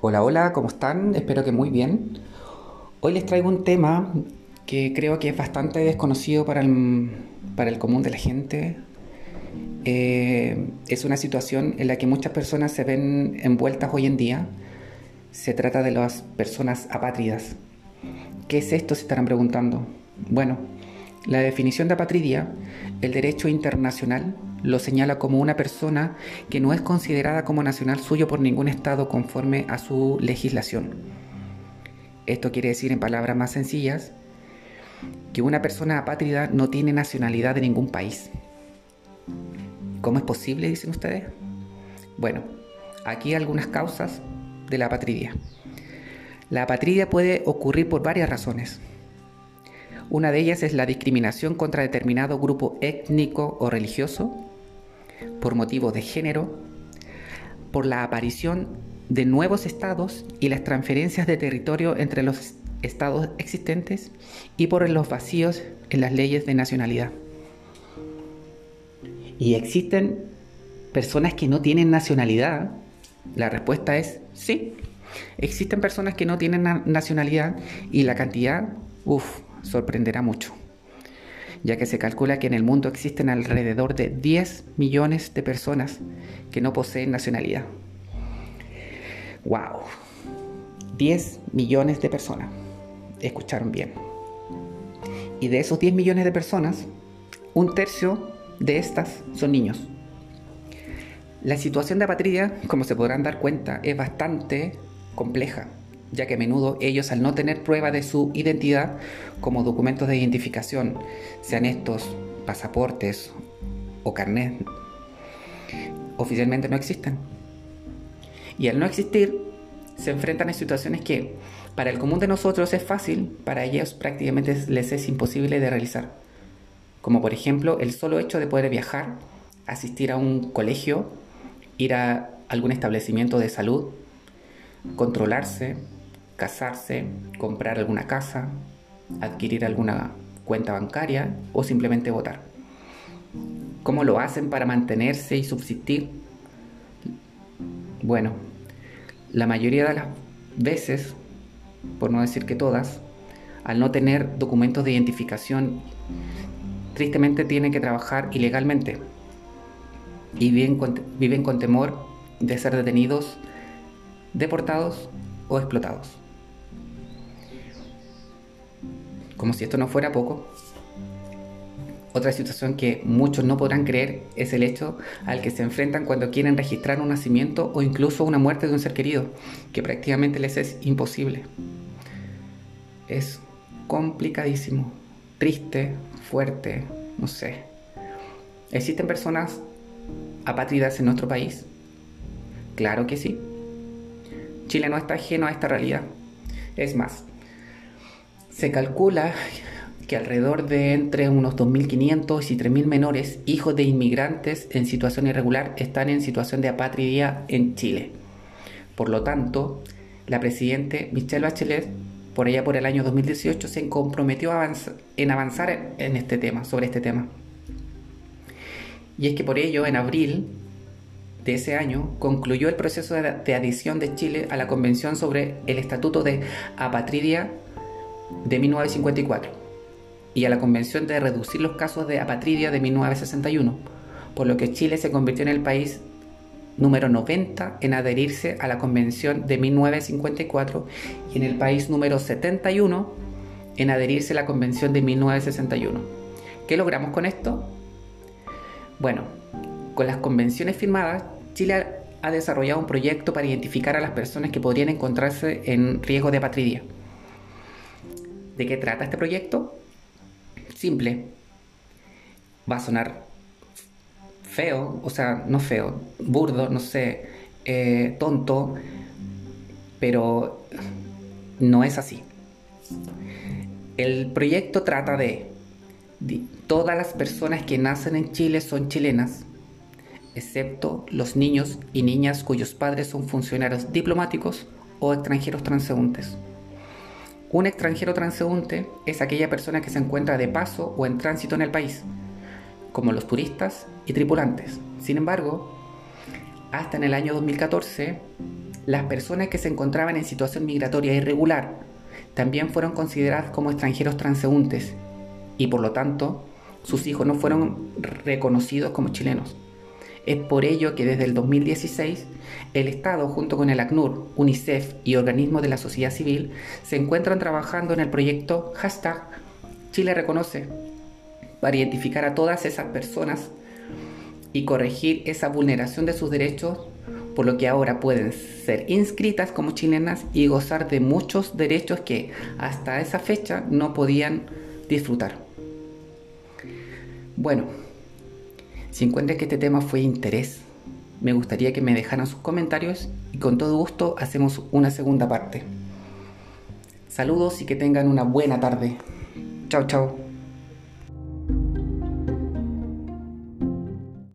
Hola, hola, ¿cómo están? Espero que muy bien. Hoy les traigo un tema que creo que es bastante desconocido para el, para el común de la gente. Eh, es una situación en la que muchas personas se ven envueltas hoy en día. Se trata de las personas apátridas. ¿Qué es esto? Se estarán preguntando. Bueno, la definición de apatridia, el derecho internacional, lo señala como una persona que no es considerada como nacional suyo por ningún Estado conforme a su legislación. Esto quiere decir, en palabras más sencillas, que una persona apátrida no tiene nacionalidad de ningún país. ¿Cómo es posible, dicen ustedes? Bueno, aquí algunas causas de la apatridia. La apatridia puede ocurrir por varias razones. Una de ellas es la discriminación contra determinado grupo étnico o religioso, por motivos de género, por la aparición de nuevos estados y las transferencias de territorio entre los estados existentes y por los vacíos en las leyes de nacionalidad. ¿Y existen personas que no tienen nacionalidad? La respuesta es sí. Existen personas que no tienen nacionalidad y la cantidad, uff, sorprenderá mucho, ya que se calcula que en el mundo existen alrededor de 10 millones de personas que no poseen nacionalidad. ¡Wow! 10 millones de personas. Escucharon bien. Y de esos 10 millones de personas, un tercio de estas son niños. La situación de apatría, como se podrán dar cuenta, es bastante compleja ya que a menudo ellos al no tener prueba de su identidad como documentos de identificación, sean estos pasaportes o carnet, oficialmente no existen. Y al no existir, se enfrentan a situaciones que para el común de nosotros es fácil, para ellos prácticamente les es imposible de realizar. Como por ejemplo el solo hecho de poder viajar, asistir a un colegio, ir a algún establecimiento de salud, controlarse, casarse, comprar alguna casa, adquirir alguna cuenta bancaria o simplemente votar. ¿Cómo lo hacen para mantenerse y subsistir? Bueno, la mayoría de las veces, por no decir que todas, al no tener documentos de identificación, tristemente tienen que trabajar ilegalmente y viven con, viven con temor de ser detenidos, deportados o explotados. Como si esto no fuera poco, otra situación que muchos no podrán creer es el hecho al que se enfrentan cuando quieren registrar un nacimiento o incluso una muerte de un ser querido, que prácticamente les es imposible. Es complicadísimo, triste, fuerte, no sé. ¿Existen personas apátridas en nuestro país? Claro que sí. Chile no está ajeno a esta realidad. Es más, se calcula que alrededor de entre unos 2.500 y 3.000 menores, hijos de inmigrantes en situación irregular, están en situación de apatría en Chile. Por lo tanto, la presidente Michelle Bachelet, por allá por el año 2018, se comprometió en avanzar en este tema, sobre este tema. Y es que por ello, en abril de ese año, concluyó el proceso de adición de Chile a la Convención sobre el Estatuto de Apatridia de 1954 y a la Convención de Reducir los Casos de Apatridia de 1961, por lo que Chile se convirtió en el país número 90 en adherirse a la Convención de 1954 y en el país número 71 en adherirse a la Convención de 1961. ¿Qué logramos con esto? Bueno, con las convenciones firmadas, Chile ha desarrollado un proyecto para identificar a las personas que podrían encontrarse en riesgo de apatridia ¿De qué trata este proyecto? Simple. Va a sonar feo, o sea, no feo, burdo, no sé, eh, tonto, pero no es así. El proyecto trata de, de, todas las personas que nacen en Chile son chilenas, excepto los niños y niñas cuyos padres son funcionarios diplomáticos o extranjeros transeúntes. Un extranjero transeúnte es aquella persona que se encuentra de paso o en tránsito en el país, como los turistas y tripulantes. Sin embargo, hasta en el año 2014, las personas que se encontraban en situación migratoria irregular también fueron consideradas como extranjeros transeúntes y por lo tanto sus hijos no fueron reconocidos como chilenos. Es por ello que desde el 2016 el Estado junto con el ACNUR, UNICEF y organismos de la sociedad civil se encuentran trabajando en el proyecto hashtag Chile Reconoce para identificar a todas esas personas y corregir esa vulneración de sus derechos, por lo que ahora pueden ser inscritas como chilenas y gozar de muchos derechos que hasta esa fecha no podían disfrutar. Bueno, si encuentran que este tema fue de interés, me gustaría que me dejaran sus comentarios y con todo gusto hacemos una segunda parte. Saludos y que tengan una buena tarde. Chao, chao.